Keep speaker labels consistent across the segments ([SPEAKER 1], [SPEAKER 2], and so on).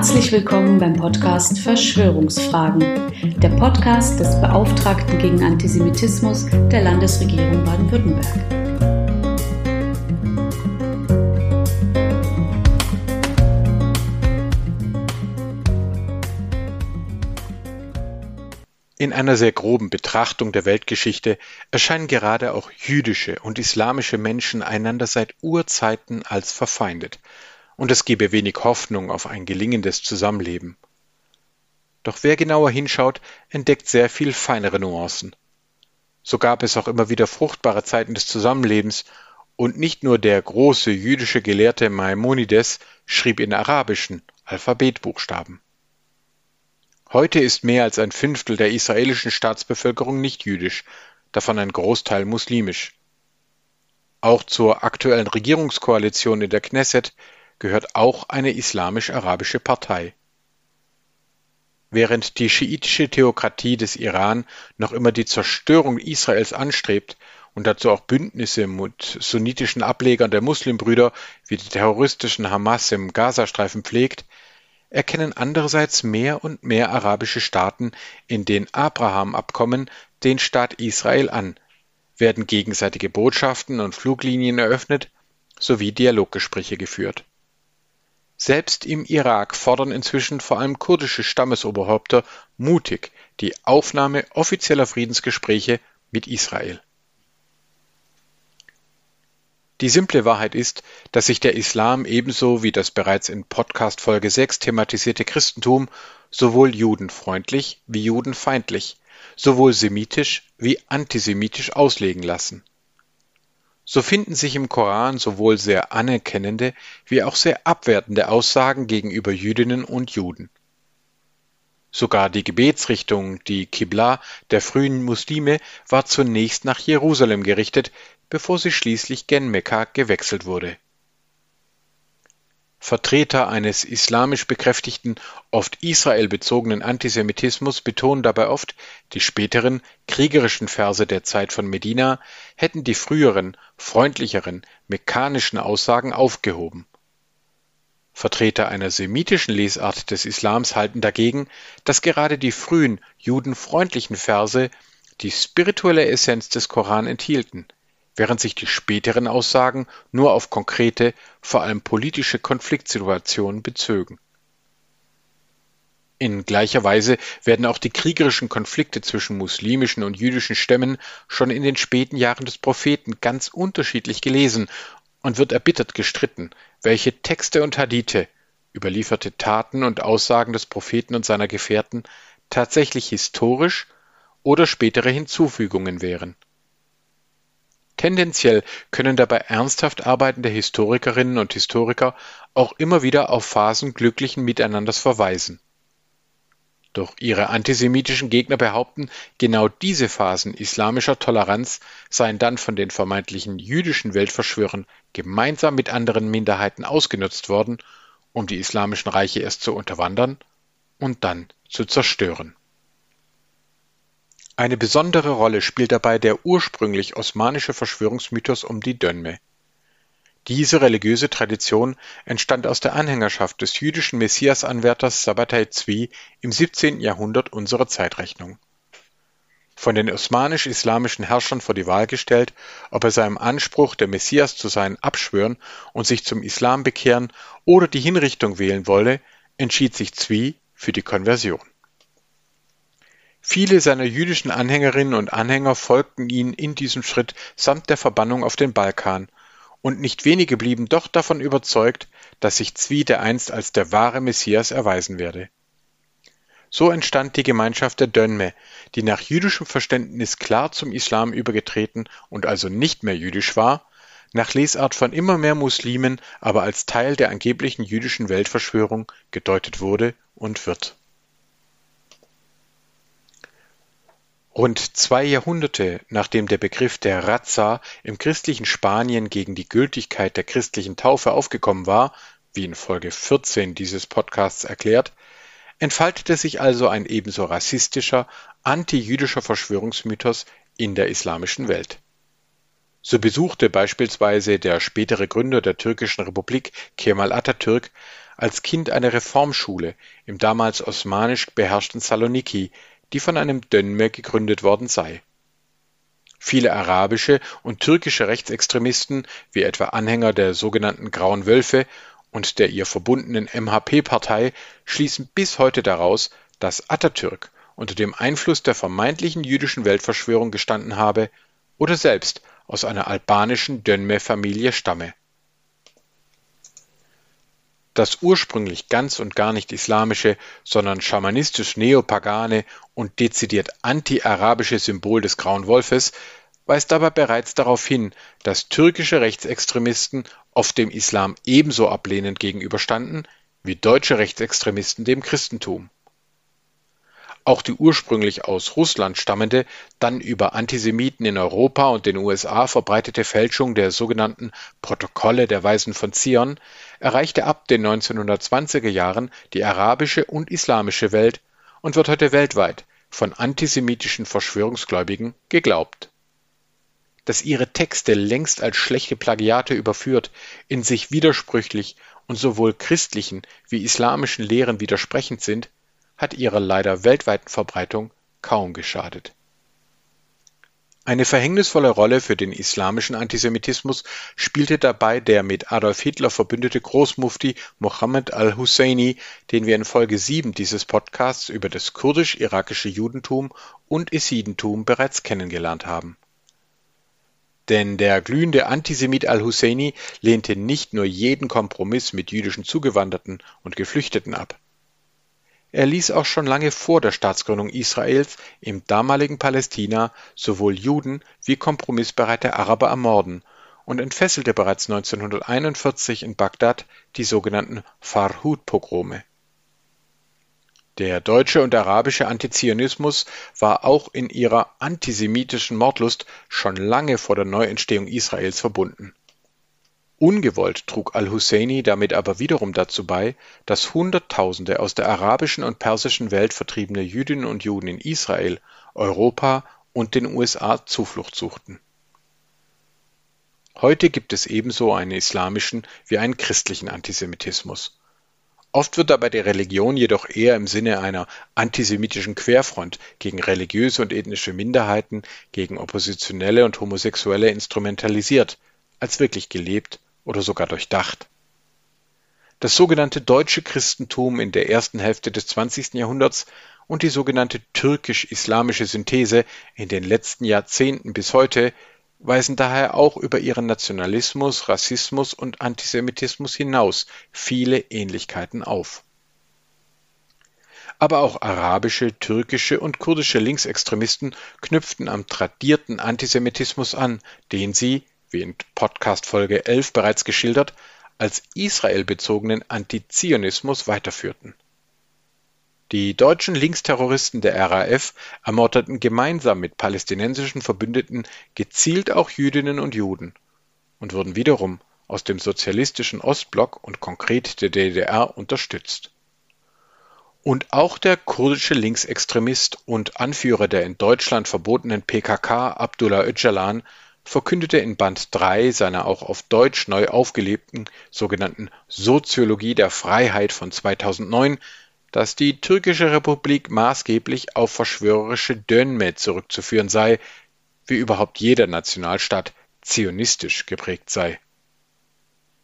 [SPEAKER 1] Herzlich willkommen beim Podcast Verschwörungsfragen, der Podcast des Beauftragten gegen Antisemitismus der Landesregierung Baden-Württemberg.
[SPEAKER 2] In einer sehr groben Betrachtung der Weltgeschichte erscheinen gerade auch jüdische und islamische Menschen einander seit Urzeiten als verfeindet, und es gebe wenig Hoffnung auf ein gelingendes Zusammenleben. Doch wer genauer hinschaut, entdeckt sehr viel feinere Nuancen. So gab es auch immer wieder fruchtbare Zeiten des Zusammenlebens, und nicht nur der große jüdische Gelehrte Maimonides schrieb in arabischen Alphabetbuchstaben. Heute ist mehr als ein Fünftel der israelischen Staatsbevölkerung nicht jüdisch, davon ein Großteil muslimisch. Auch zur aktuellen Regierungskoalition in der Knesset gehört auch eine islamisch-arabische Partei. Während die schiitische Theokratie des Iran noch immer die Zerstörung Israels anstrebt und dazu auch Bündnisse mit sunnitischen Ablegern der Muslimbrüder wie die terroristischen Hamas im Gazastreifen pflegt, erkennen andererseits mehr und mehr arabische Staaten in den Abraham-Abkommen den Staat Israel an, werden gegenseitige Botschaften und Fluglinien eröffnet sowie Dialoggespräche geführt. Selbst im Irak fordern inzwischen vor allem kurdische Stammesoberhäupter mutig die Aufnahme offizieller Friedensgespräche mit Israel die simple Wahrheit ist, dass sich der Islam ebenso wie das bereits in Podcast Folge 6 thematisierte Christentum sowohl judenfreundlich wie judenfeindlich, sowohl semitisch wie antisemitisch auslegen lassen. So finden sich im Koran sowohl sehr anerkennende wie auch sehr abwertende Aussagen gegenüber Jüdinnen und Juden. Sogar die Gebetsrichtung, die Qibla der frühen Muslime, war zunächst nach Jerusalem gerichtet, bevor sie schließlich gen Mekka gewechselt wurde. Vertreter eines islamisch bekräftigten, oft israelbezogenen Antisemitismus betonen dabei oft, die späteren, kriegerischen Verse der Zeit von Medina hätten die früheren, freundlicheren, mekkanischen Aussagen aufgehoben. Vertreter einer semitischen Lesart des Islams halten dagegen, dass gerade die frühen judenfreundlichen Verse die spirituelle Essenz des Koran enthielten während sich die späteren Aussagen nur auf konkrete, vor allem politische Konfliktsituationen bezögen. In gleicher Weise werden auch die kriegerischen Konflikte zwischen muslimischen und jüdischen Stämmen schon in den späten Jahren des Propheten ganz unterschiedlich gelesen und wird erbittert gestritten, welche Texte und Hadithe, überlieferte Taten und Aussagen des Propheten und seiner Gefährten tatsächlich historisch oder spätere Hinzufügungen wären Tendenziell können dabei ernsthaft arbeitende Historikerinnen und Historiker auch immer wieder auf Phasen glücklichen Miteinanders verweisen. Doch ihre antisemitischen Gegner behaupten, genau diese Phasen islamischer Toleranz seien dann von den vermeintlichen jüdischen Weltverschwörern gemeinsam mit anderen Minderheiten ausgenutzt worden, um die islamischen Reiche erst zu unterwandern und dann zu zerstören eine besondere Rolle spielt dabei der ursprünglich osmanische Verschwörungsmythos um die Dönme. Diese religiöse Tradition entstand aus der Anhängerschaft des jüdischen Messiasanwärters Sabbatai Zvi im 17. Jahrhundert unserer Zeitrechnung. Von den osmanisch-islamischen Herrschern vor die Wahl gestellt, ob er seinem Anspruch, der Messias zu sein, abschwören und sich zum Islam bekehren oder die Hinrichtung wählen wolle, entschied sich Zvi für die Konversion Viele seiner jüdischen Anhängerinnen und Anhänger folgten ihm in diesem Schritt samt der Verbannung auf den Balkan, und nicht wenige blieben doch davon überzeugt, dass sich Zvi dereinst als der wahre Messias erweisen werde. So entstand die Gemeinschaft der Dönme, die nach jüdischem Verständnis klar zum Islam übergetreten und also nicht mehr jüdisch war, nach Lesart von immer mehr Muslimen aber als Teil der angeblichen jüdischen Weltverschwörung gedeutet wurde und wird Rund zwei Jahrhunderte nachdem der Begriff der Razza im christlichen Spanien gegen die Gültigkeit der christlichen Taufe aufgekommen war, wie in Folge 14 dieses Podcasts erklärt, entfaltete sich also ein ebenso rassistischer, antijüdischer Verschwörungsmythos in der islamischen Welt. So besuchte beispielsweise der spätere Gründer der türkischen Republik Kemal Atatürk als Kind eine Reformschule im damals osmanisch beherrschten Saloniki, die von einem Dönme gegründet worden sei. Viele arabische und türkische Rechtsextremisten, wie etwa Anhänger der sogenannten Grauen Wölfe und der ihr verbundenen MHP-Partei, schließen bis heute daraus, dass Atatürk unter dem Einfluss der vermeintlichen jüdischen Weltverschwörung gestanden habe oder selbst aus einer albanischen Dönme-Familie stamme. Das ursprünglich ganz und gar nicht islamische, sondern schamanistisch-neopagane und dezidiert anti-arabische Symbol des Grauen Wolfes weist aber bereits darauf hin, dass türkische Rechtsextremisten oft dem Islam ebenso ablehnend gegenüberstanden wie deutsche Rechtsextremisten dem Christentum auch die ursprünglich aus Russland stammende, dann über Antisemiten in Europa und den USA verbreitete Fälschung der sogenannten Protokolle der Weisen von Zion erreichte ab den 1920er Jahren die arabische und islamische Welt und wird heute weltweit von antisemitischen Verschwörungsgläubigen geglaubt. Dass ihre Texte längst als schlechte Plagiate überführt, in sich widersprüchlich und sowohl christlichen wie islamischen Lehren widersprechend sind hat ihrer leider weltweiten Verbreitung kaum geschadet. Eine verhängnisvolle Rolle für den islamischen Antisemitismus spielte dabei der mit Adolf Hitler verbündete Großmufti Mohammed al-Husseini, den wir in Folge 7 dieses Podcasts über das kurdisch-irakische Judentum und Isidentum bereits kennengelernt haben. Denn der glühende Antisemit al-Husseini lehnte nicht nur jeden Kompromiss mit jüdischen Zugewanderten und Geflüchteten ab. Er ließ auch schon lange vor der Staatsgründung Israels im damaligen Palästina sowohl Juden wie kompromissbereite Araber ermorden und entfesselte bereits 1941 in Bagdad die sogenannten Farhud-Pogrome. Der deutsche und arabische Antizionismus war auch in ihrer antisemitischen Mordlust schon lange vor der Neuentstehung Israels verbunden Ungewollt trug al-Husseini damit aber wiederum dazu bei, dass Hunderttausende aus der arabischen und persischen Welt vertriebene Jüdinnen und Juden in Israel, Europa und den USA Zuflucht suchten. Heute gibt es ebenso einen islamischen wie einen christlichen Antisemitismus. Oft wird dabei die Religion jedoch eher im Sinne einer antisemitischen Querfront gegen religiöse und ethnische Minderheiten, gegen Oppositionelle und Homosexuelle instrumentalisiert, als wirklich gelebt oder sogar durchdacht. Das sogenannte deutsche Christentum in der ersten Hälfte des 20. Jahrhunderts und die sogenannte türkisch-islamische Synthese in den letzten Jahrzehnten bis heute weisen daher auch über ihren Nationalismus, Rassismus und Antisemitismus hinaus viele Ähnlichkeiten auf. Aber auch arabische, türkische und kurdische Linksextremisten knüpften am tradierten Antisemitismus an, den sie wie in Podcast Folge 11 bereits geschildert, als israelbezogenen Antizionismus weiterführten. Die deutschen Linksterroristen der RAF ermordeten gemeinsam mit palästinensischen Verbündeten gezielt auch Jüdinnen und Juden und wurden wiederum aus dem sozialistischen Ostblock und konkret der DDR unterstützt. Und auch der kurdische Linksextremist und Anführer der in Deutschland verbotenen PKK Abdullah Öcalan verkündete in Band 3 seiner auch auf Deutsch neu aufgelebten sogenannten Soziologie der Freiheit von 2009, dass die türkische Republik maßgeblich auf verschwörerische Dönme zurückzuführen sei, wie überhaupt jeder Nationalstaat zionistisch geprägt sei.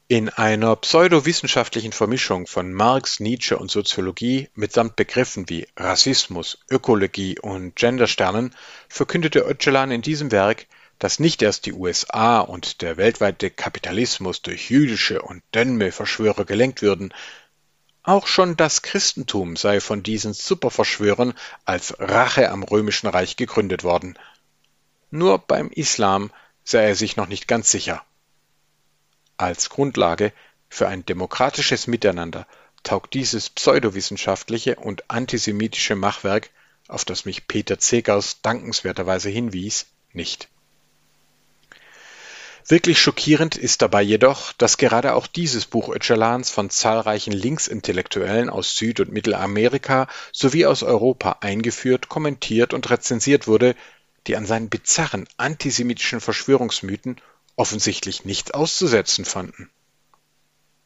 [SPEAKER 2] In einer pseudowissenschaftlichen Vermischung von Marx, Nietzsche und Soziologie mitsamt Begriffen wie Rassismus, Ökologie und Gendersternen verkündete Öcalan in diesem Werk, dass nicht erst die USA und der weltweite Kapitalismus durch jüdische und Dönme-Verschwörer gelenkt würden, auch schon das Christentum sei von diesen Superverschwörern als Rache am römischen Reich gegründet worden. Nur beim Islam sei er sich noch nicht ganz sicher. Als Grundlage für ein demokratisches Miteinander taugt dieses pseudowissenschaftliche und antisemitische Machwerk, auf das mich Peter Zegers dankenswerterweise hinwies, nicht. Wirklich schockierend ist dabei jedoch, dass gerade auch dieses Buch Öcalans von zahlreichen Linksintellektuellen aus Süd und Mittelamerika sowie aus Europa eingeführt, kommentiert und rezensiert wurde, die an seinen bizarren antisemitischen Verschwörungsmythen offensichtlich nichts auszusetzen fanden.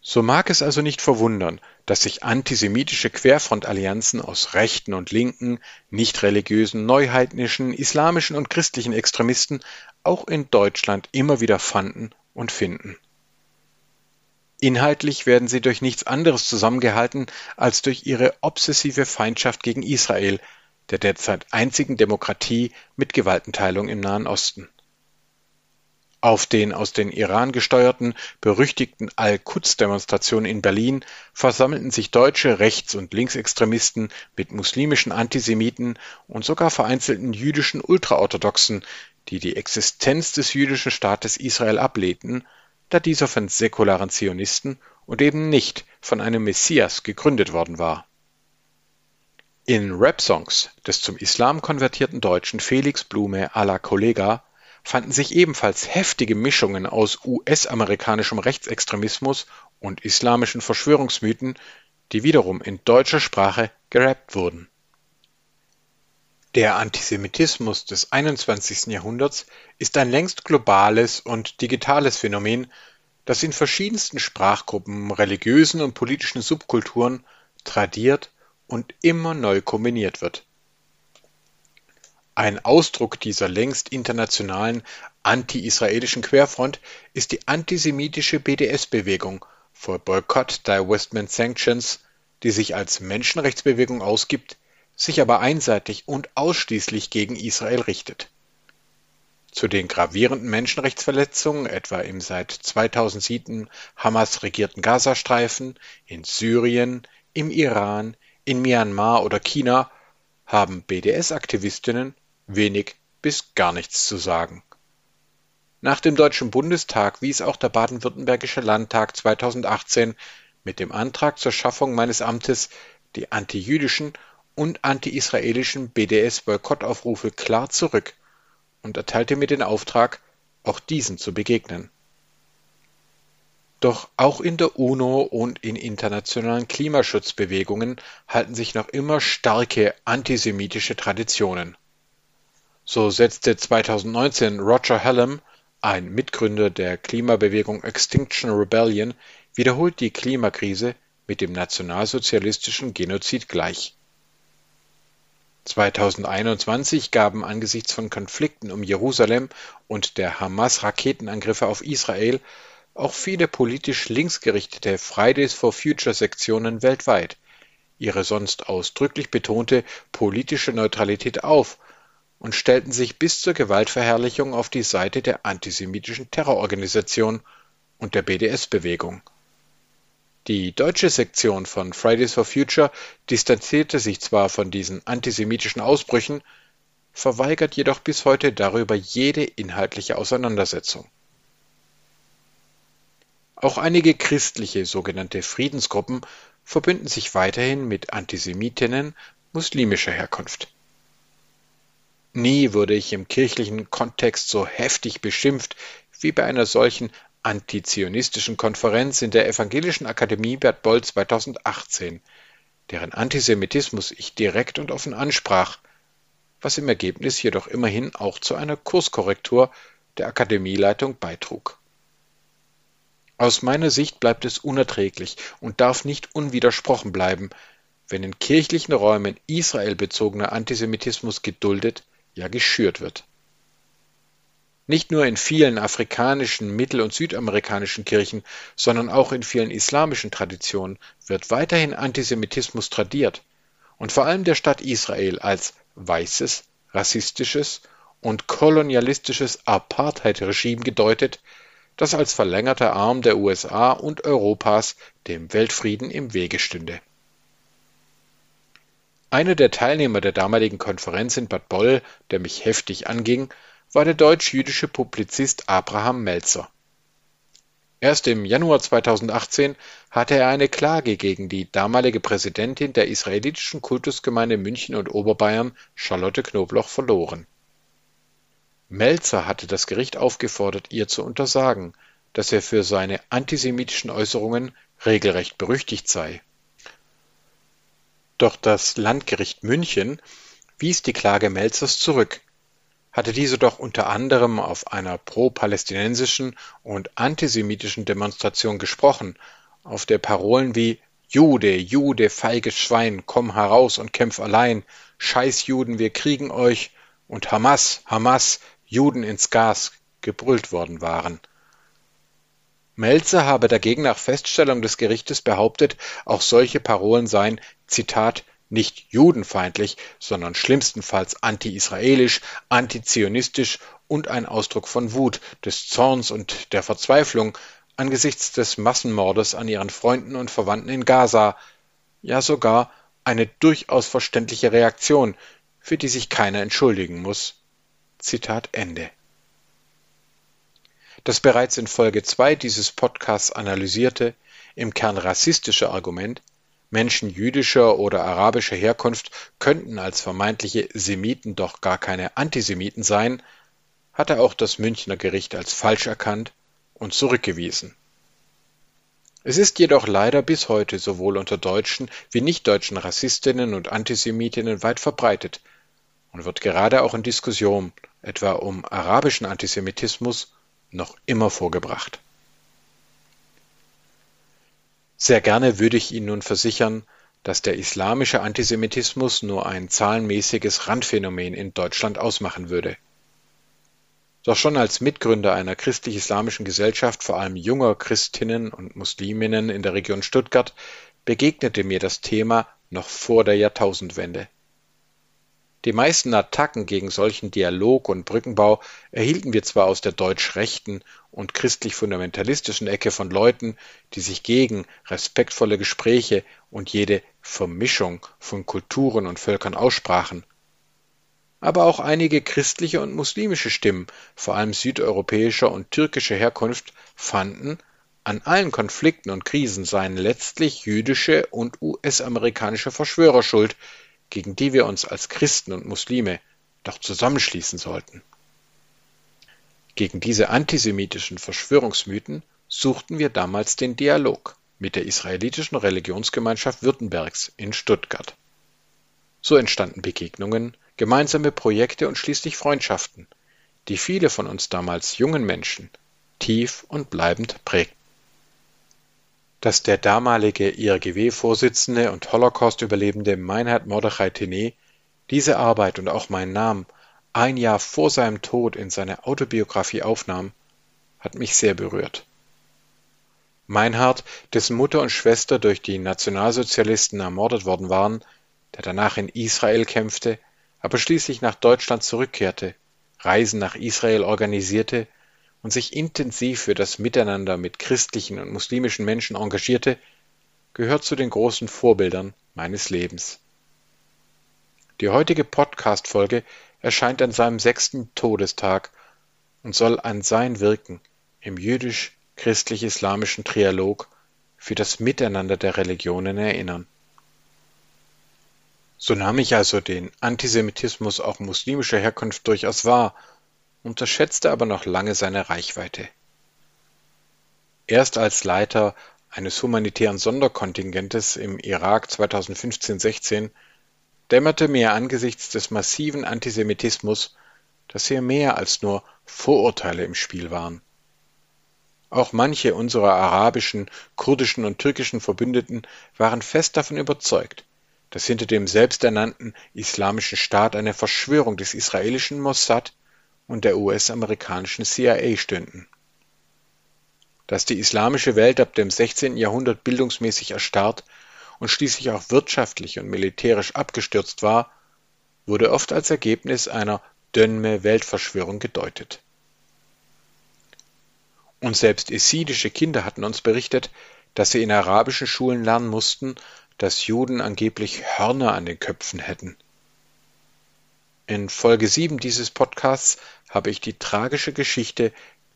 [SPEAKER 2] So mag es also nicht verwundern, dass sich antisemitische Querfrontallianzen aus rechten und linken, nicht-religiösen, neuheidnischen, islamischen und christlichen Extremisten auch in Deutschland immer wieder fanden und finden. Inhaltlich werden sie durch nichts anderes zusammengehalten als durch ihre obsessive Feindschaft gegen Israel, der derzeit einzigen Demokratie mit Gewaltenteilung im Nahen Osten. Auf den aus den Iran gesteuerten, berüchtigten Al-Quds-Demonstrationen in Berlin versammelten sich deutsche Rechts- und Linksextremisten mit muslimischen Antisemiten und sogar vereinzelten jüdischen Ultraorthodoxen, die die Existenz des jüdischen Staates Israel ablehnten, da dieser von säkularen Zionisten und eben nicht von einem Messias gegründet worden war. In Rap-Songs des zum Islam konvertierten Deutschen Felix Blume à la Kollega fanden sich ebenfalls heftige Mischungen aus US-amerikanischem Rechtsextremismus und islamischen Verschwörungsmythen, die wiederum in deutscher Sprache gerappt wurden. Der Antisemitismus des 21. Jahrhunderts ist ein längst globales und digitales Phänomen, das in verschiedensten Sprachgruppen, religiösen und politischen Subkulturen tradiert und immer neu kombiniert wird ein Ausdruck dieser längst internationalen anti-israelischen Querfront ist die antisemitische BDS-Bewegung for Boycott, Divestment, Sanctions, die sich als Menschenrechtsbewegung ausgibt, sich aber einseitig und ausschließlich gegen Israel richtet. Zu den gravierenden Menschenrechtsverletzungen, etwa im seit 2007 Hamas regierten Gazastreifen, in Syrien, im Iran, in Myanmar oder China, haben BDS-Aktivistinnen wenig bis gar nichts zu sagen. Nach dem Deutschen Bundestag wies auch der Baden-Württembergische Landtag 2018 mit dem Antrag zur Schaffung meines Amtes die antijüdischen und anti-israelischen BDS-Boykottaufrufe klar zurück und erteilte mir den Auftrag, auch diesen zu begegnen. Doch auch in der UNO und in internationalen Klimaschutzbewegungen halten sich noch immer starke antisemitische Traditionen. So setzte 2019 Roger Hallam, ein Mitgründer der Klimabewegung Extinction Rebellion, wiederholt die Klimakrise mit dem nationalsozialistischen Genozid gleich. 2021 gaben angesichts von Konflikten um Jerusalem und der Hamas-Raketenangriffe auf Israel auch viele politisch linksgerichtete Fridays for Future Sektionen weltweit ihre sonst ausdrücklich betonte politische Neutralität auf und stellten sich bis zur Gewaltverherrlichung auf die Seite der antisemitischen Terrororganisation und der BDS-Bewegung. Die deutsche Sektion von Fridays for Future distanzierte sich zwar von diesen antisemitischen Ausbrüchen, verweigert jedoch bis heute darüber jede inhaltliche Auseinandersetzung. Auch einige christliche sogenannte Friedensgruppen verbünden sich weiterhin mit Antisemitinnen muslimischer Herkunft. Nie wurde ich im kirchlichen Kontext so heftig beschimpft wie bei einer solchen antizionistischen Konferenz in der Evangelischen Akademie Bert Boll 2018, deren Antisemitismus ich direkt und offen ansprach, was im Ergebnis jedoch immerhin auch zu einer Kurskorrektur der Akademieleitung beitrug. Aus meiner Sicht bleibt es unerträglich und darf nicht unwidersprochen bleiben, wenn in kirchlichen Räumen israelbezogener Antisemitismus geduldet, ja geschürt wird. Nicht nur in vielen afrikanischen, mittel- und südamerikanischen Kirchen, sondern auch in vielen islamischen Traditionen wird weiterhin Antisemitismus tradiert und vor allem der Stadt Israel als weißes, rassistisches und kolonialistisches Apartheid-Regime gedeutet, das als verlängerter Arm der USA und Europas dem Weltfrieden im Wege stünde. Einer der Teilnehmer der damaligen Konferenz in Bad Boll, der mich heftig anging, war der deutsch-jüdische Publizist Abraham Meltzer. Erst im Januar 2018 hatte er eine Klage gegen die damalige Präsidentin der israelitischen Kultusgemeinde München und Oberbayern, Charlotte Knobloch, verloren. Meltzer hatte das Gericht aufgefordert, ihr zu untersagen, dass er für seine antisemitischen Äußerungen regelrecht berüchtigt sei doch das Landgericht München wies die Klage Melzers zurück, hatte diese doch unter anderem auf einer pro-palästinensischen und antisemitischen Demonstration gesprochen auf der Parolen wie Jude, Jude, feiges Schwein, komm heraus und kämpf allein, Scheiß Juden, wir kriegen euch und Hamas, Hamas, Juden ins Gas gebrüllt worden waren. Melzer habe dagegen nach Feststellung des Gerichtes behauptet, auch solche Parolen seien, Zitat, nicht judenfeindlich, sondern schlimmstenfalls anti-israelisch, antizionistisch und ein Ausdruck von Wut, des Zorns und der Verzweiflung angesichts des Massenmordes an ihren Freunden und Verwandten in Gaza, ja sogar eine durchaus verständliche Reaktion, für die sich keiner entschuldigen muss. Zitat Ende. Das bereits in Folge 2 dieses Podcasts analysierte, im Kern rassistische Argument, Menschen jüdischer oder arabischer Herkunft könnten als vermeintliche Semiten doch gar keine Antisemiten sein, hatte auch das Münchner Gericht als falsch erkannt und zurückgewiesen. Es ist jedoch leider bis heute sowohl unter deutschen wie nichtdeutschen Rassistinnen und Antisemitinnen weit verbreitet und wird gerade auch in Diskussionen, etwa um arabischen Antisemitismus, noch immer vorgebracht. Sehr gerne würde ich Ihnen nun versichern, dass der islamische Antisemitismus nur ein zahlenmäßiges Randphänomen in Deutschland ausmachen würde. Doch schon als Mitgründer einer christlich-islamischen Gesellschaft vor allem junger Christinnen und Musliminnen in der Region Stuttgart begegnete mir das Thema noch vor der Jahrtausendwende. Die meisten Attacken gegen solchen Dialog und Brückenbau erhielten wir zwar aus der deutsch-rechten und christlich-fundamentalistischen Ecke von Leuten, die sich gegen respektvolle Gespräche und jede Vermischung von Kulturen und Völkern aussprachen. Aber auch einige christliche und muslimische Stimmen, vor allem südeuropäischer und türkischer Herkunft, fanden, an allen Konflikten und Krisen seien letztlich jüdische und US-amerikanische Verschwörer schuld, gegen die wir uns als Christen und Muslime doch zusammenschließen sollten. Gegen diese antisemitischen Verschwörungsmythen suchten wir damals den Dialog mit der israelitischen Religionsgemeinschaft Württembergs in Stuttgart. So entstanden Begegnungen, gemeinsame Projekte und schließlich Freundschaften, die viele von uns damals jungen Menschen tief und bleibend prägten dass der damalige IRGW-Vorsitzende und Holocaust-Überlebende Meinhard Mordechai Tene diese Arbeit und auch meinen Namen ein Jahr vor seinem Tod in seine Autobiografie aufnahm, hat mich sehr berührt. Meinhard, dessen Mutter und Schwester durch die Nationalsozialisten ermordet worden waren, der danach in Israel kämpfte, aber schließlich nach Deutschland zurückkehrte, Reisen nach Israel organisierte und sich intensiv für das Miteinander mit christlichen und muslimischen Menschen engagierte, gehört zu den großen Vorbildern meines Lebens. Die heutige Podcast-Folge erscheint an seinem sechsten Todestag und soll an sein Wirken im jüdisch-christlich-islamischen Trialog für das Miteinander der Religionen erinnern. So nahm ich also den Antisemitismus auch muslimischer Herkunft durchaus wahr unterschätzte aber noch lange seine Reichweite. Erst als Leiter eines humanitären Sonderkontingentes im Irak 2015-16 dämmerte mir angesichts des massiven Antisemitismus, dass hier mehr als nur Vorurteile im Spiel waren. Auch manche unserer arabischen, kurdischen und türkischen Verbündeten waren fest davon überzeugt, dass hinter dem selbsternannten Islamischen Staat eine Verschwörung des israelischen Mossad und der US-amerikanischen CIA stünden. Dass die islamische Welt ab dem 16. Jahrhundert bildungsmäßig erstarrt und schließlich auch wirtschaftlich und militärisch abgestürzt war, wurde oft als Ergebnis einer Dönme-Weltverschwörung gedeutet. Und selbst esidische Kinder hatten uns berichtet, dass sie in arabischen Schulen lernen mussten, dass Juden angeblich Hörner an den Köpfen hätten. In Folge 7 dieses Podcasts habe ich die tragische Geschichte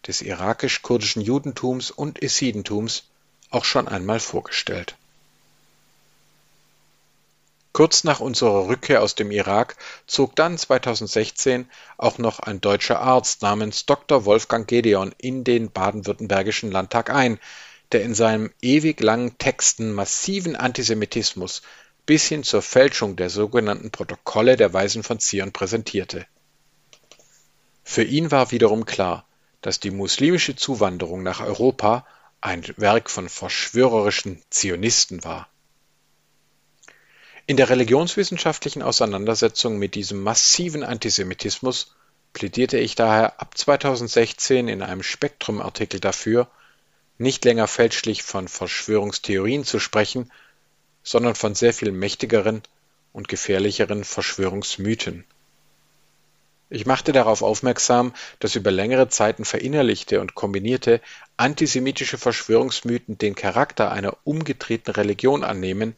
[SPEAKER 2] des irakisch-kurdischen Judentums und Essidentums auch schon einmal vorgestellt. Kurz nach unserer Rückkehr aus dem Irak zog dann 2016 auch noch ein deutscher Arzt namens Dr. Wolfgang Gedeon in den baden-württembergischen Landtag ein, der in seinem ewig langen Texten massiven Antisemitismus bis hin zur Fälschung der sogenannten Protokolle der Weisen von Zion präsentierte. Für ihn war wiederum klar, dass die muslimische Zuwanderung nach Europa ein Werk von verschwörerischen Zionisten war. In der religionswissenschaftlichen Auseinandersetzung mit diesem massiven Antisemitismus plädierte ich daher ab 2016 in einem Spektrum-Artikel dafür, nicht länger fälschlich von Verschwörungstheorien zu sprechen, sondern von sehr viel mächtigeren und gefährlicheren Verschwörungsmythen. Ich machte darauf aufmerksam, dass über längere Zeiten verinnerlichte und kombinierte antisemitische Verschwörungsmythen den Charakter einer umgedrehten Religion annehmen,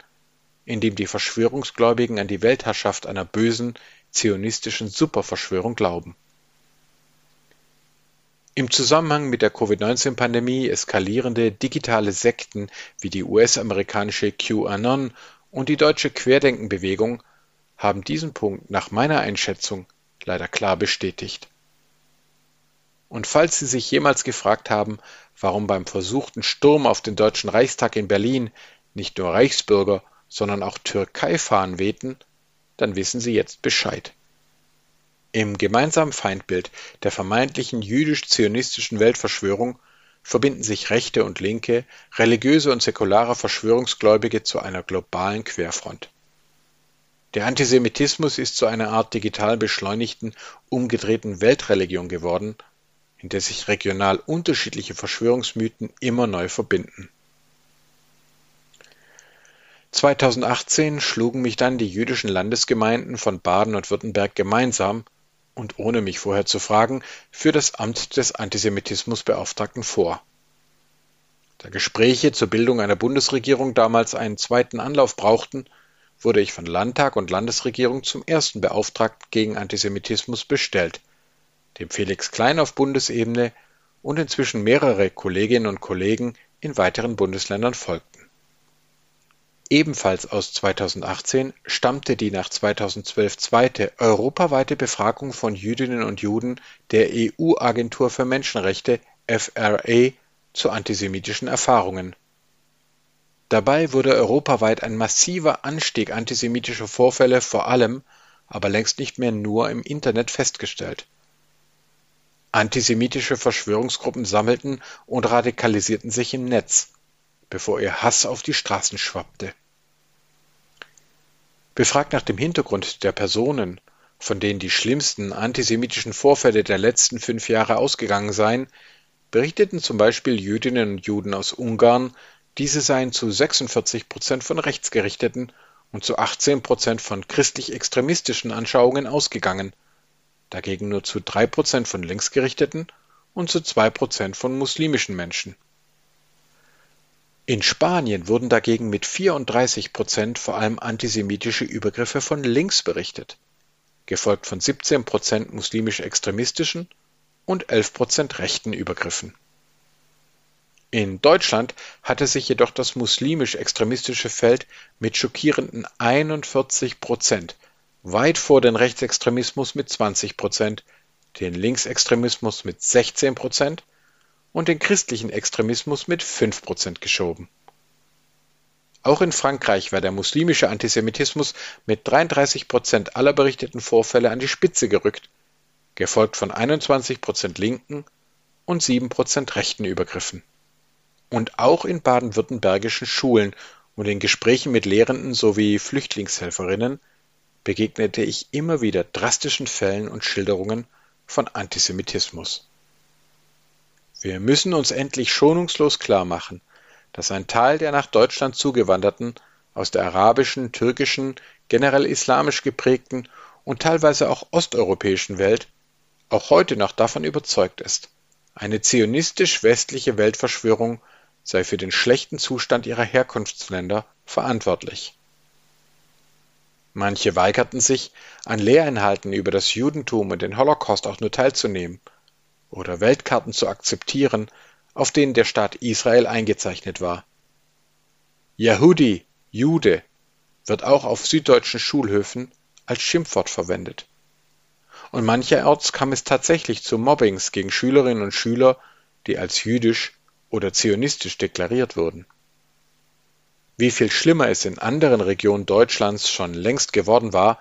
[SPEAKER 2] indem die Verschwörungsgläubigen an die Weltherrschaft einer bösen, zionistischen Superverschwörung glauben. Im Zusammenhang mit der Covid-19-Pandemie eskalierende digitale Sekten wie die US-amerikanische QAnon und die deutsche Querdenkenbewegung haben diesen Punkt nach meiner Einschätzung leider klar bestätigt. Und falls Sie sich jemals gefragt haben, warum beim versuchten Sturm auf den Deutschen Reichstag in Berlin nicht nur Reichsbürger, sondern auch Türkei-Fahnen wehten, dann wissen Sie jetzt Bescheid. Im gemeinsamen Feindbild der vermeintlichen jüdisch-zionistischen Weltverschwörung verbinden sich rechte und linke, religiöse und säkulare Verschwörungsgläubige zu einer globalen Querfront. Der Antisemitismus ist zu einer Art digital beschleunigten, umgedrehten Weltreligion geworden, in der sich regional unterschiedliche Verschwörungsmythen immer neu verbinden. 2018 schlugen mich dann die jüdischen Landesgemeinden von Baden und Württemberg gemeinsam und ohne mich vorher zu fragen für das Amt des Antisemitismusbeauftragten vor. Da Gespräche zur Bildung einer Bundesregierung damals einen zweiten Anlauf brauchten, wurde ich von Landtag und Landesregierung zum ersten Beauftragten gegen Antisemitismus bestellt, dem Felix Klein auf Bundesebene und inzwischen mehrere Kolleginnen und Kollegen in weiteren Bundesländern folgten. Ebenfalls aus 2018 stammte die nach 2012 zweite europaweite Befragung von Jüdinnen und Juden der EU-Agentur für Menschenrechte FRA zu antisemitischen Erfahrungen Dabei wurde europaweit ein massiver Anstieg antisemitischer Vorfälle vor allem, aber längst nicht mehr nur im Internet festgestellt. Antisemitische Verschwörungsgruppen sammelten und radikalisierten sich im Netz, bevor ihr Hass auf die Straßen schwappte. Befragt nach dem Hintergrund der Personen, von denen die schlimmsten antisemitischen Vorfälle der letzten fünf Jahre ausgegangen seien, berichteten zum Beispiel Jüdinnen und Juden aus Ungarn diese seien zu 46 Prozent von rechtsgerichteten und zu 18 Prozent von christlich-extremistischen Anschauungen ausgegangen, dagegen nur zu 3 Prozent von linksgerichteten und zu 2 Prozent von muslimischen Menschen. In Spanien wurden dagegen mit 34 Prozent vor allem antisemitische Übergriffe von links berichtet, gefolgt von 17 Prozent muslimisch-extremistischen und 11 Prozent rechten Übergriffen in Deutschland hatte sich jedoch das muslimisch-extremistische Feld mit schockierenden 41 Prozent weit vor den Rechtsextremismus mit 20 Prozent, den Linksextremismus mit 16 Prozent und den christlichen Extremismus mit 5 Prozent geschoben. Auch in Frankreich war der muslimische Antisemitismus mit 33 Prozent aller berichteten Vorfälle an die Spitze gerückt, gefolgt von 21 Prozent linken und 7 Prozent rechten Übergriffen und auch in baden-württembergischen Schulen und in Gesprächen mit Lehrenden sowie Flüchtlingshelferinnen begegnete ich immer wieder drastischen Fällen und Schilderungen von Antisemitismus. Wir müssen uns endlich schonungslos klarmachen, dass ein Teil der nach Deutschland zugewanderten, aus der arabischen, türkischen, generell islamisch geprägten und teilweise auch osteuropäischen Welt auch heute noch davon überzeugt ist, eine zionistisch-westliche Weltverschwörung sei für den schlechten Zustand ihrer Herkunftsländer verantwortlich. Manche weigerten sich, an Lehrinhalten über das Judentum und den Holocaust auch nur teilzunehmen oder Weltkarten zu akzeptieren, auf denen der Staat Israel eingezeichnet war. Yahudi, Jude, wird auch auf süddeutschen Schulhöfen als Schimpfwort verwendet. Und mancherorts kam es tatsächlich zu Mobbings gegen Schülerinnen und Schüler, die als jüdisch oder zionistisch deklariert wurden. Wie viel schlimmer es in anderen Regionen Deutschlands schon längst geworden war,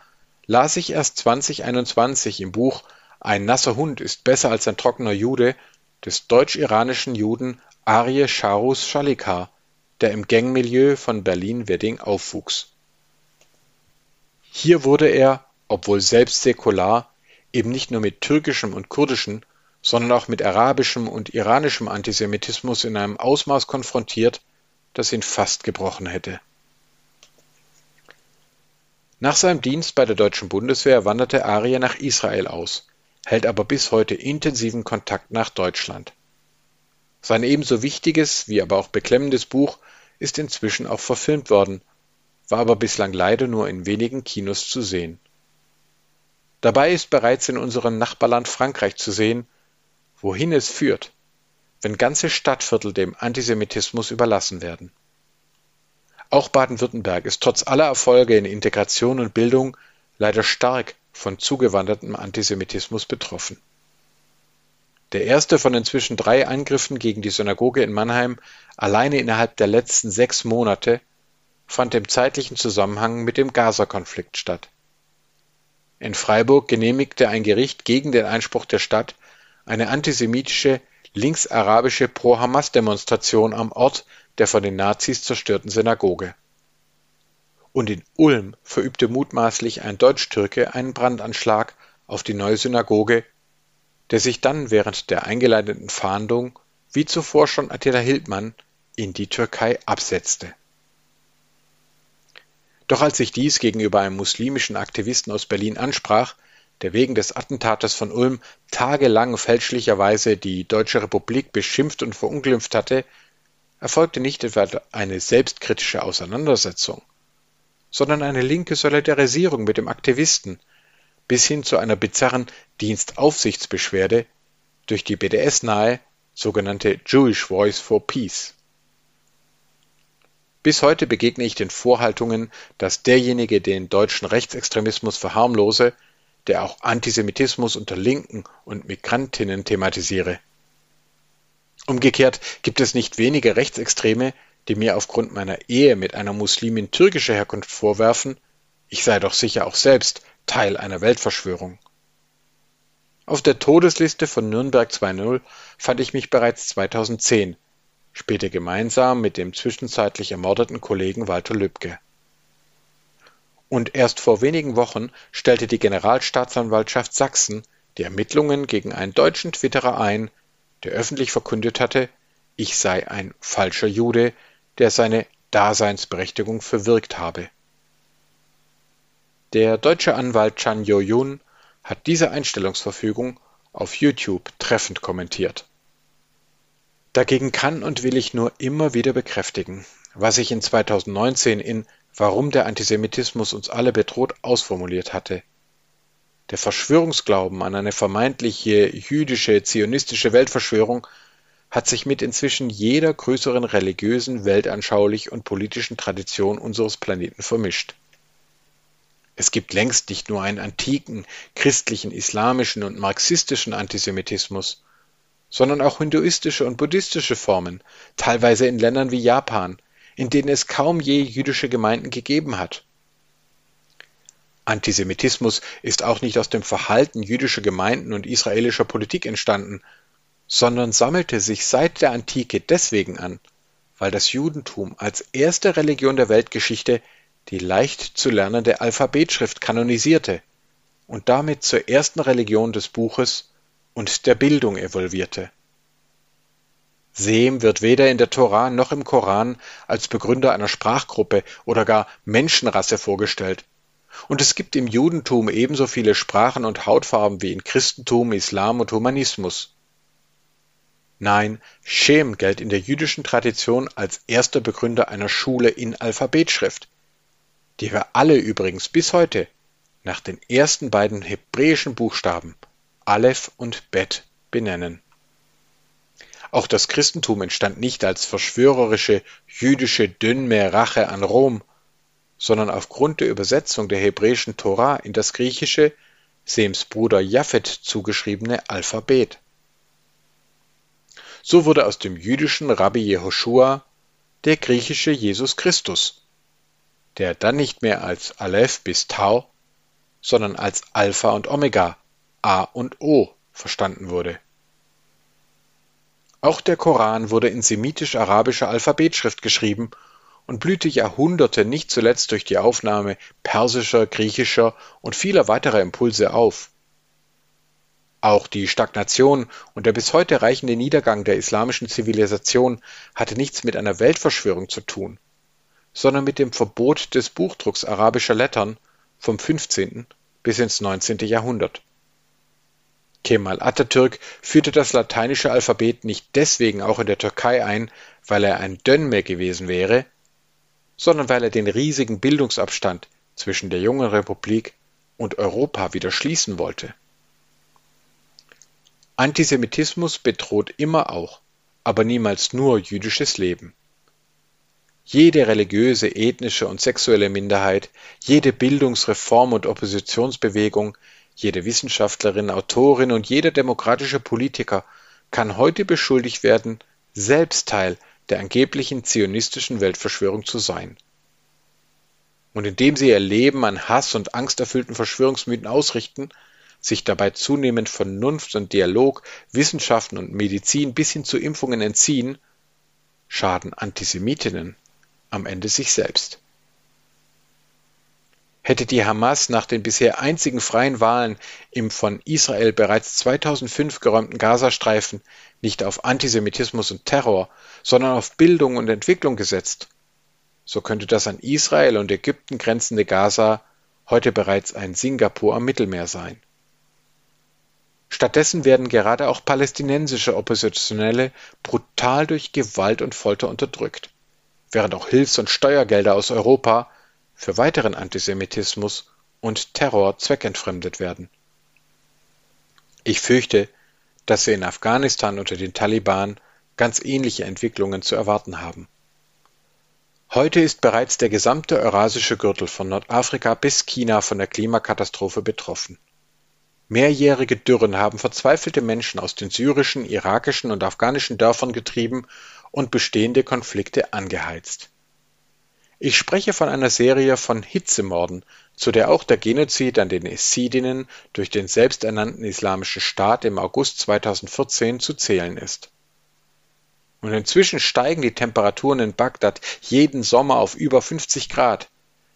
[SPEAKER 2] las ich erst 2021 im Buch Ein nasser Hund ist besser als ein trockener Jude des deutsch-iranischen Juden Arie Charus Shalikar, der im Gangmilieu von Berlin-Wedding aufwuchs. Hier wurde er, obwohl selbst säkular, eben nicht nur mit türkischem und kurdischem, sondern auch mit arabischem und iranischem Antisemitismus in einem Ausmaß konfrontiert, das ihn fast gebrochen hätte. Nach seinem Dienst bei der deutschen Bundeswehr wanderte Arie nach Israel aus, hält aber bis heute intensiven Kontakt nach Deutschland. Sein ebenso wichtiges wie aber auch beklemmendes Buch ist inzwischen auch verfilmt worden, war aber bislang leider nur in wenigen Kinos zu sehen. Dabei ist bereits in unserem Nachbarland Frankreich zu sehen, wohin es führt, wenn ganze Stadtviertel dem Antisemitismus überlassen werden. Auch Baden-Württemberg ist trotz aller Erfolge in Integration und Bildung leider stark von zugewandertem Antisemitismus betroffen. Der erste von inzwischen drei Angriffen gegen die Synagoge in Mannheim alleine innerhalb der letzten sechs Monate fand im zeitlichen Zusammenhang mit dem Gaza-Konflikt statt. In Freiburg genehmigte ein Gericht gegen den Einspruch der Stadt eine antisemitische linksarabische Pro-Hamas-Demonstration am Ort der von den Nazis zerstörten Synagoge. Und in Ulm verübte mutmaßlich ein Deutsch-Türke einen Brandanschlag auf die neue Synagoge, der sich dann während der eingeleiteten Fahndung, wie zuvor schon Attila Hildmann, in die Türkei absetzte. Doch als sich dies gegenüber einem muslimischen Aktivisten aus Berlin ansprach, der wegen des Attentates von Ulm tagelang fälschlicherweise die Deutsche Republik beschimpft und verunglimpft hatte, erfolgte nicht etwa eine selbstkritische Auseinandersetzung, sondern eine linke Solidarisierung mit dem Aktivisten bis hin zu einer bizarren Dienstaufsichtsbeschwerde durch die BDS-nahe sogenannte Jewish Voice for Peace. Bis heute begegne ich den Vorhaltungen, dass derjenige den deutschen Rechtsextremismus verharmlose, der auch Antisemitismus unter Linken und Migrantinnen thematisiere. Umgekehrt gibt es nicht wenige Rechtsextreme, die mir aufgrund meiner Ehe mit einer Muslimin türkischer Herkunft vorwerfen, ich sei doch sicher auch selbst Teil einer Weltverschwörung. Auf der Todesliste von Nürnberg 2.0 fand ich mich bereits 2010, später gemeinsam mit dem zwischenzeitlich ermordeten Kollegen Walter Lübcke. Und erst vor wenigen Wochen stellte die Generalstaatsanwaltschaft Sachsen die Ermittlungen gegen einen deutschen Twitterer ein, der öffentlich verkündet hatte, ich sei ein falscher Jude, der seine Daseinsberechtigung verwirkt habe. Der deutsche Anwalt Chan Yo-Yun hat diese Einstellungsverfügung auf YouTube treffend kommentiert. Dagegen kann und will ich nur immer wieder bekräftigen, was ich in 2019 in Warum der Antisemitismus uns alle bedroht ausformuliert hatte. Der Verschwörungsglauben an eine vermeintliche jüdische, zionistische Weltverschwörung hat sich mit inzwischen jeder größeren religiösen, weltanschaulich und politischen Tradition unseres Planeten vermischt. Es gibt längst nicht nur einen antiken, christlichen, islamischen und marxistischen Antisemitismus, sondern auch hinduistische und buddhistische Formen, teilweise in Ländern wie Japan, in denen es kaum je jüdische Gemeinden gegeben hat. Antisemitismus ist auch nicht aus dem Verhalten jüdischer Gemeinden und israelischer Politik entstanden, sondern sammelte sich seit der Antike deswegen an, weil das Judentum als erste Religion der Weltgeschichte die leicht zu lernende Alphabetschrift kanonisierte und damit zur ersten Religion des Buches und der Bildung evolvierte. Sem wird weder in der Tora noch im Koran als Begründer einer Sprachgruppe oder gar Menschenrasse vorgestellt, und es gibt im Judentum ebenso viele Sprachen und Hautfarben wie in Christentum, Islam und Humanismus. Nein, Shem gilt in der jüdischen Tradition als erster Begründer einer Schule in Alphabetschrift, die wir alle übrigens bis heute nach den ersten beiden hebräischen Buchstaben Aleph und Bet benennen. Auch das Christentum entstand nicht als verschwörerische jüdische Dünme-Rache an Rom, sondern aufgrund der Übersetzung der hebräischen Tora in das griechische, Sems Bruder Japhet zugeschriebene Alphabet. So wurde aus dem jüdischen Rabbi Jehoschua der griechische Jesus Christus, der dann nicht mehr als Aleph bis Tau, sondern als Alpha und Omega, A und O verstanden wurde. Auch der Koran wurde in semitisch-arabischer Alphabetschrift geschrieben und blühte Jahrhunderte nicht zuletzt durch die Aufnahme persischer, griechischer und vieler weiterer Impulse auf. Auch die Stagnation und der bis heute reichende Niedergang der islamischen Zivilisation hatte nichts mit einer Weltverschwörung zu tun, sondern mit dem Verbot des Buchdrucks arabischer Lettern vom 15. bis ins 19. Jahrhundert. Kemal Atatürk führte das lateinische Alphabet nicht deswegen auch in der Türkei ein, weil er ein Dönme gewesen wäre, sondern weil er den riesigen Bildungsabstand zwischen der jungen Republik und Europa wieder schließen wollte. Antisemitismus bedroht immer auch, aber niemals nur jüdisches Leben. Jede religiöse, ethnische und sexuelle Minderheit, jede Bildungsreform und Oppositionsbewegung, jede Wissenschaftlerin, Autorin und jeder demokratische Politiker kann heute beschuldigt werden, selbst Teil der angeblichen zionistischen Weltverschwörung zu sein. Und indem sie ihr Leben an Hass und angsterfüllten Verschwörungsmythen ausrichten, sich dabei zunehmend Vernunft und Dialog, Wissenschaften und Medizin bis hin zu Impfungen entziehen, schaden Antisemitinnen am Ende sich selbst. Hätte die Hamas nach den bisher einzigen freien Wahlen im von Israel bereits 2005 geräumten Gazastreifen nicht auf Antisemitismus und Terror, sondern auf Bildung und Entwicklung gesetzt, so könnte das an Israel und Ägypten grenzende Gaza heute bereits ein Singapur am Mittelmeer sein. Stattdessen werden gerade auch palästinensische Oppositionelle brutal durch Gewalt und Folter unterdrückt, während auch Hilfs- und Steuergelder aus Europa für weiteren Antisemitismus und Terror zweckentfremdet werden. Ich fürchte, dass wir in Afghanistan unter den Taliban ganz ähnliche Entwicklungen zu erwarten haben. Heute ist bereits der gesamte eurasische Gürtel von Nordafrika bis China von der Klimakatastrophe betroffen. Mehrjährige Dürren haben verzweifelte Menschen aus den syrischen, irakischen und afghanischen Dörfern getrieben und bestehende Konflikte angeheizt. Ich spreche von einer Serie von Hitzemorden, zu der auch der Genozid an den Essidinnen durch den selbsternannten Islamischen Staat im August 2014 zu zählen ist. Und inzwischen steigen die Temperaturen in Bagdad jeden Sommer auf über 50 Grad,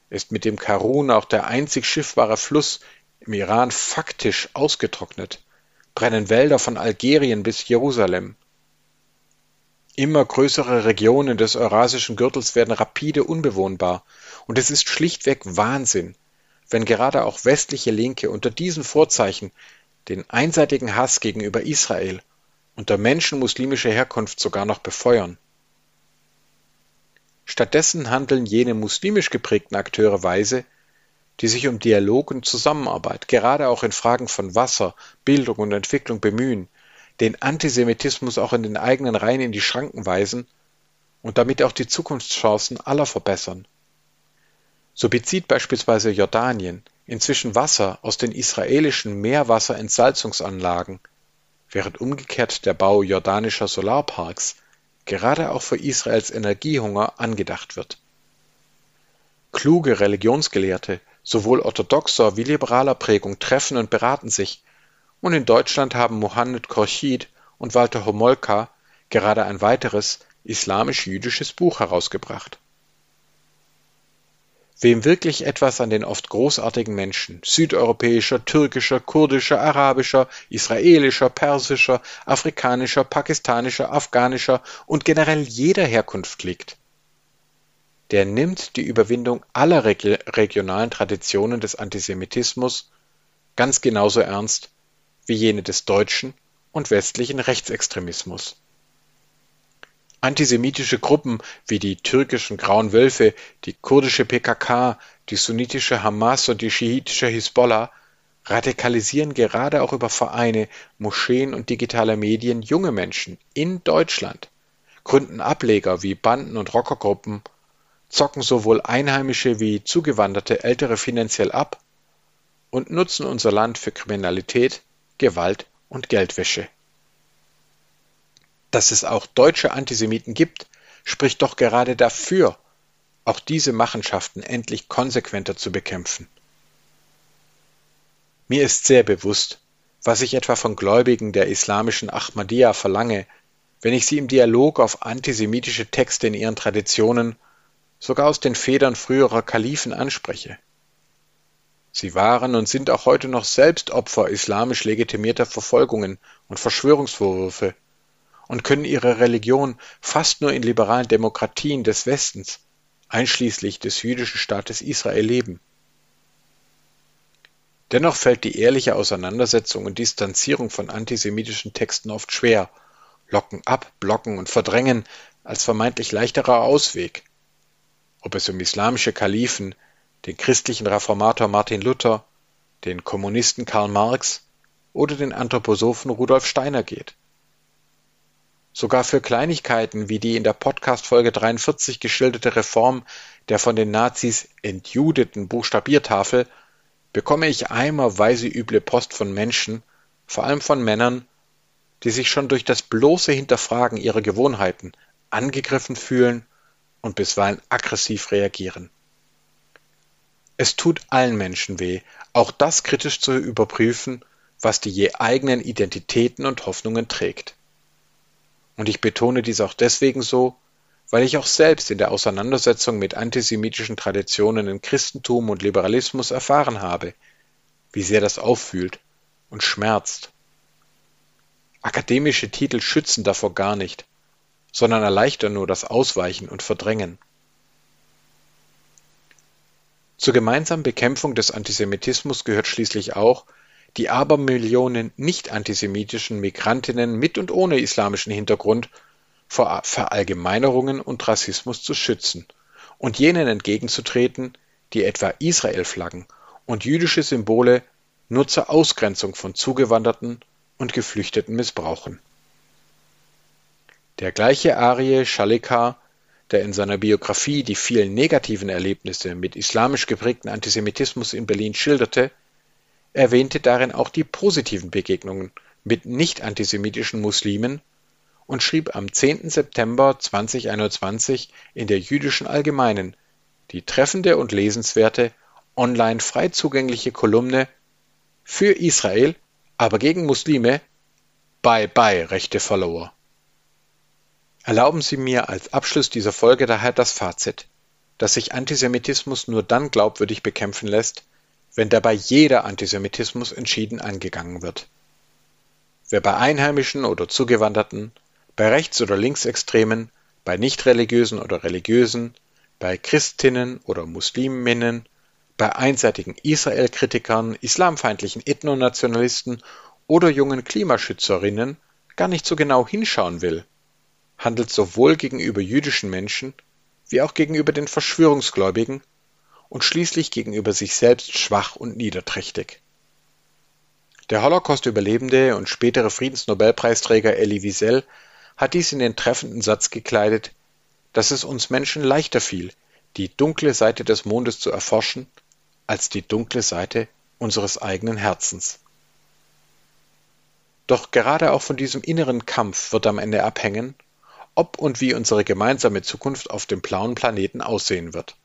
[SPEAKER 2] ist mit dem Karun auch der einzig schiffbare Fluss im Iran faktisch ausgetrocknet, brennen Wälder von Algerien bis Jerusalem. Immer größere Regionen des eurasischen Gürtels werden rapide unbewohnbar, und es ist schlichtweg Wahnsinn, wenn gerade auch westliche Linke unter diesen Vorzeichen den einseitigen Hass gegenüber Israel unter Menschen muslimischer Herkunft sogar noch befeuern. Stattdessen handeln jene muslimisch geprägten Akteure weise, die sich um Dialog und Zusammenarbeit, gerade auch in Fragen von Wasser, Bildung und Entwicklung bemühen, den Antisemitismus auch in den eigenen Reihen in die Schranken weisen und damit auch die Zukunftschancen aller verbessern. So bezieht beispielsweise Jordanien inzwischen Wasser aus den israelischen Meerwasserentsalzungsanlagen, während umgekehrt der Bau jordanischer Solarparks gerade auch für Israels Energiehunger angedacht wird. Kluge Religionsgelehrte sowohl orthodoxer wie liberaler Prägung treffen und beraten sich, und in Deutschland haben Mohammed Khorshid und Walter Homolka gerade ein weiteres islamisch-jüdisches Buch herausgebracht. Wem wirklich etwas an den oft großartigen Menschen südeuropäischer, türkischer, kurdischer, arabischer, israelischer, persischer, afrikanischer, pakistanischer, afghanischer und generell jeder Herkunft liegt, der nimmt die Überwindung aller regionalen Traditionen des Antisemitismus ganz genauso ernst wie jene des deutschen und westlichen Rechtsextremismus. Antisemitische Gruppen wie die türkischen Grauen Wölfe, die kurdische PKK, die sunnitische Hamas und die schiitische Hisbollah radikalisieren gerade auch über Vereine, Moscheen und digitale Medien junge Menschen in Deutschland, gründen Ableger wie Banden und Rockergruppen zocken sowohl Einheimische wie zugewanderte Ältere finanziell ab und nutzen unser Land für Kriminalität, Gewalt und Geldwäsche. Dass es auch deutsche Antisemiten gibt, spricht doch gerade dafür, auch diese Machenschaften endlich konsequenter zu bekämpfen. Mir ist sehr bewusst, was ich etwa von Gläubigen der islamischen Ahmadiyya verlange, wenn ich sie im Dialog auf antisemitische Texte in ihren Traditionen, sogar aus den Federn früherer Kalifen anspreche. Sie waren und sind auch heute noch selbst Opfer islamisch legitimierter Verfolgungen und Verschwörungsvorwürfe und können ihre Religion fast nur in liberalen Demokratien des Westens, einschließlich des jüdischen Staates Israel, leben. Dennoch fällt die ehrliche Auseinandersetzung und Distanzierung von antisemitischen Texten oft schwer, locken ab, blocken und verdrängen als vermeintlich leichterer Ausweg. Ob es um islamische Kalifen, den christlichen Reformator Martin Luther, den Kommunisten Karl Marx oder den Anthroposophen Rudolf Steiner geht. Sogar für Kleinigkeiten wie die in der Podcast-Folge 43 geschilderte Reform der von den Nazis entjudeten Buchstabiertafel bekomme ich eimerweise üble Post von Menschen, vor allem von Männern, die sich schon durch das bloße Hinterfragen ihrer Gewohnheiten angegriffen fühlen und bisweilen aggressiv reagieren. Es tut allen Menschen weh, auch das kritisch zu überprüfen, was die je eigenen Identitäten und Hoffnungen trägt. Und ich betone dies auch deswegen so, weil ich auch selbst in der Auseinandersetzung mit antisemitischen Traditionen in Christentum und Liberalismus erfahren habe, wie sehr das auffühlt und schmerzt. Akademische Titel schützen davor gar nicht, sondern erleichtern nur das Ausweichen und Verdrängen. Zur gemeinsamen Bekämpfung des Antisemitismus gehört schließlich auch, die Abermillionen nicht antisemitischen Migrantinnen mit und ohne islamischen Hintergrund vor Verallgemeinerungen und Rassismus zu schützen und jenen entgegenzutreten, die etwa Israel-Flaggen und jüdische Symbole nur zur Ausgrenzung von Zugewanderten und Geflüchteten missbrauchen. Der gleiche Arie Shalika, der in seiner Biografie die vielen negativen Erlebnisse mit islamisch geprägten Antisemitismus in Berlin schilderte, erwähnte darin auch die positiven Begegnungen mit nicht antisemitischen Muslimen und schrieb am 10. September 2021 in der Jüdischen Allgemeinen die treffende und lesenswerte, online frei zugängliche Kolumne Für Israel, aber gegen Muslime, Bye bye, rechte Follower. Erlauben Sie mir als Abschluss dieser Folge daher das Fazit, dass sich Antisemitismus nur dann glaubwürdig bekämpfen lässt, wenn dabei jeder Antisemitismus entschieden angegangen wird. Wer bei Einheimischen oder Zugewanderten, bei Rechts- oder Linksextremen, bei Nichtreligiösen oder Religiösen, bei Christinnen oder Musliminnen, bei einseitigen Israel-Kritikern, islamfeindlichen Ethnonationalisten oder jungen Klimaschützerinnen gar nicht so genau hinschauen will, handelt sowohl gegenüber jüdischen Menschen wie auch gegenüber den Verschwörungsgläubigen und schließlich gegenüber sich selbst schwach und niederträchtig. Der Holocaust-Überlebende und spätere Friedensnobelpreisträger Elie Wiesel hat dies in den treffenden Satz gekleidet, dass es uns Menschen leichter fiel, die dunkle Seite des Mondes zu erforschen, als die dunkle Seite unseres eigenen Herzens. Doch gerade auch von diesem inneren Kampf wird am Ende abhängen, ob und wie unsere gemeinsame Zukunft auf dem blauen Planeten aussehen wird.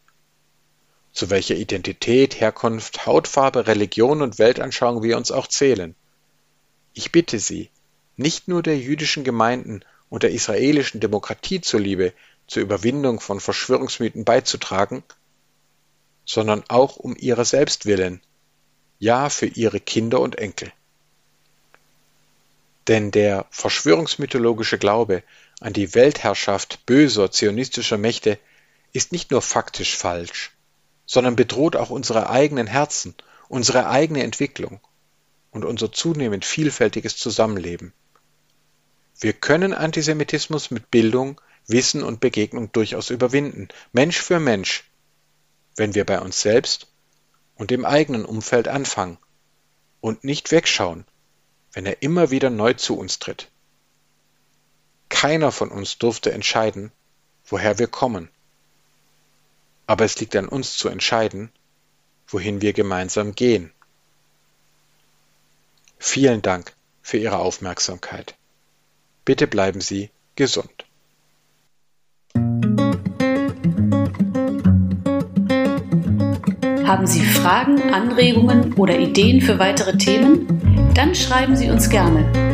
[SPEAKER 2] Zu welcher Identität, Herkunft, Hautfarbe, Religion und Weltanschauung wir uns auch zählen. Ich bitte Sie, nicht nur der jüdischen Gemeinden und der israelischen Demokratie zuliebe zur Überwindung von Verschwörungsmythen beizutragen, sondern auch um ihrer selbst willen, ja für ihre Kinder und Enkel. Denn der verschwörungsmythologische Glaube an die Weltherrschaft böser zionistischer Mächte ist nicht nur faktisch falsch, sondern bedroht auch unsere eigenen Herzen, unsere eigene Entwicklung und unser zunehmend vielfältiges Zusammenleben. Wir können Antisemitismus mit Bildung, Wissen und Begegnung durchaus überwinden, Mensch für Mensch, wenn wir bei uns selbst und im eigenen Umfeld anfangen und nicht wegschauen, wenn er immer wieder neu zu uns tritt. Keiner von uns durfte entscheiden, woher wir kommen. Aber es liegt an uns zu entscheiden, wohin wir gemeinsam gehen. Vielen Dank für Ihre Aufmerksamkeit. Bitte bleiben Sie gesund.
[SPEAKER 1] Haben Sie Fragen, Anregungen oder Ideen für weitere Themen? Dann schreiben Sie uns gerne